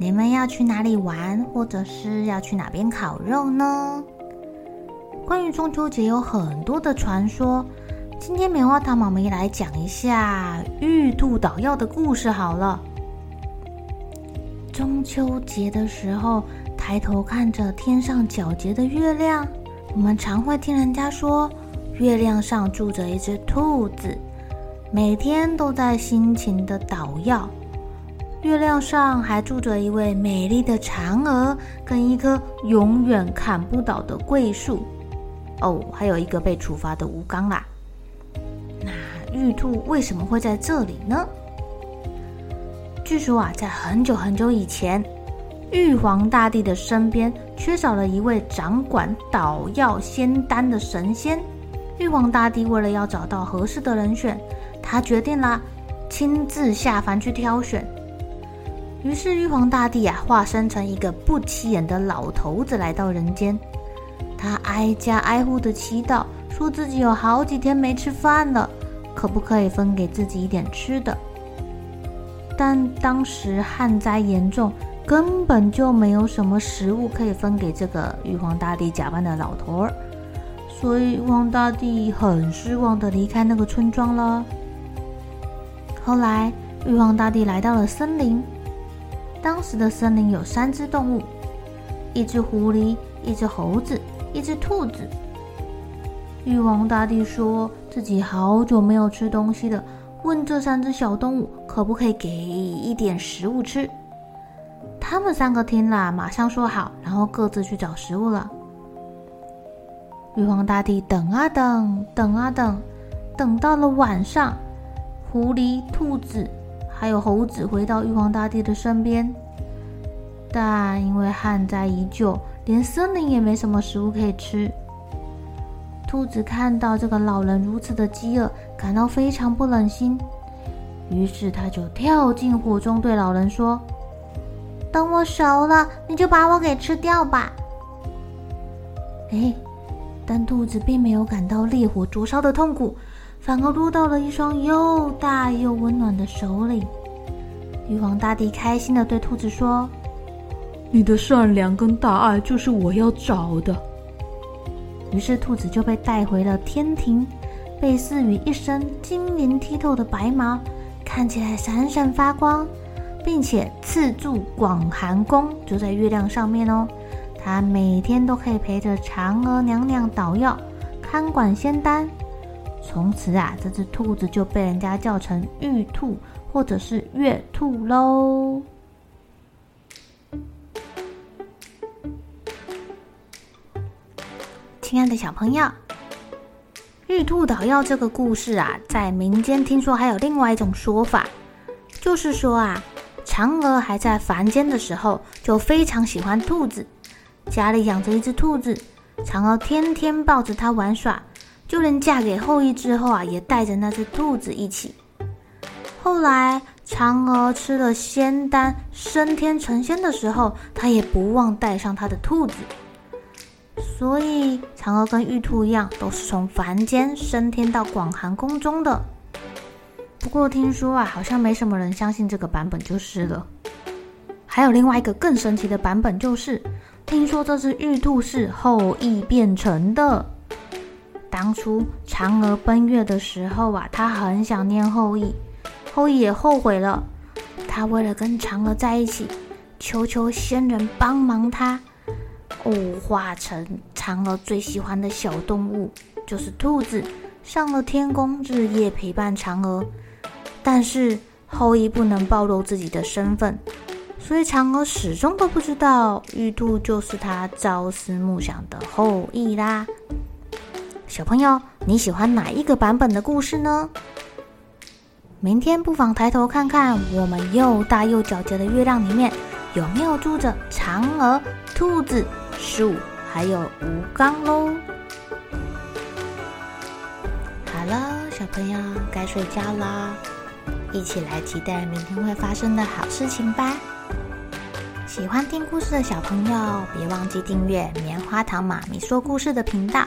你们要去哪里玩，或者是要去哪边烤肉呢？关于中秋节有很多的传说，今天棉花糖妈咪来讲一下玉兔捣药的故事好了。中秋节的时候，抬头看着天上皎洁的月亮，我们常会听人家说，月亮上住着一只兔子，每天都在辛勤的捣药。月亮上还住着一位美丽的嫦娥，跟一棵永远砍不倒的桂树。哦，还有一个被处罚的吴刚啦。那玉兔为什么会在这里呢？据说啊，在很久很久以前，玉皇大帝的身边缺少了一位掌管捣药仙丹的神仙。玉皇大帝为了要找到合适的人选，他决定啦，亲自下凡去挑选。于是玉皇大帝啊，化身成一个不起眼的老头子来到人间。他挨家挨户的祈祷，说自己有好几天没吃饭了，可不可以分给自己一点吃的？但当时旱灾严重，根本就没有什么食物可以分给这个玉皇大帝假扮的老头儿，所以玉皇大帝很失望的离开那个村庄了。后来玉皇大帝来到了森林，当时的森林有三只动物，一只狐狸，一只猴子。一只兔子，玉皇大帝说自己好久没有吃东西了，问这三只小动物可不可以给一点食物吃。他们三个听了，马上说好，然后各自去找食物了。玉皇大帝等啊等，等啊等，等到了晚上，狐狸、兔子还有猴子回到玉皇大帝的身边，但因为旱灾已久。连森林也没什么食物可以吃。兔子看到这个老人如此的饥饿，感到非常不忍心，于是他就跳进火中，对老人说：“等我熟了，你就把我给吃掉吧。”哎，但兔子并没有感到烈火灼烧的痛苦，反而落到了一双又大又温暖的手里。玉皇大帝开心的对兔子说。你的善良跟大爱就是我要找的。于是兔子就被带回了天庭，被赐予一身晶莹剔透的白毛，看起来闪闪发光，并且赐住广寒宫，就在月亮上面哦。他每天都可以陪着嫦娥娘娘捣药，看管仙丹。从此啊，这只兔子就被人家叫成玉兔，或者是月兔喽。亲爱的小朋友，玉兔捣药这个故事啊，在民间听说还有另外一种说法，就是说啊，嫦娥还在凡间的时候就非常喜欢兔子，家里养着一只兔子，嫦娥天天抱着它玩耍，就连嫁给后羿之后啊，也带着那只兔子一起。后来嫦娥吃了仙丹，升天成仙的时候，她也不忘带上她的兔子。所以，嫦娥跟玉兔一样，都是从凡间升天到广寒宫中的。不过听说啊，好像没什么人相信这个版本就是了。还有另外一个更神奇的版本，就是听说这只玉兔是后羿变成的。当初嫦娥奔月的时候啊，他很想念后羿，后羿也后悔了。他为了跟嫦娥在一起，求求仙人帮忙他，哦，化成嫦娥最喜欢的小动物，就是兔子，上了天宫，日夜陪伴嫦娥。但是后羿不能暴露自己的身份，所以嫦娥始终都不知道玉兔就是他朝思暮想的后羿啦。小朋友，你喜欢哪一个版本的故事呢？明天不妨抬头看看，我们又大又皎洁的月亮里面有没有住着嫦娥、兔子、树，还有吴刚喽。好了，小朋友该睡觉啦，一起来期待明天会发生的好事情吧。喜欢听故事的小朋友，别忘记订阅棉花糖妈咪说故事的频道。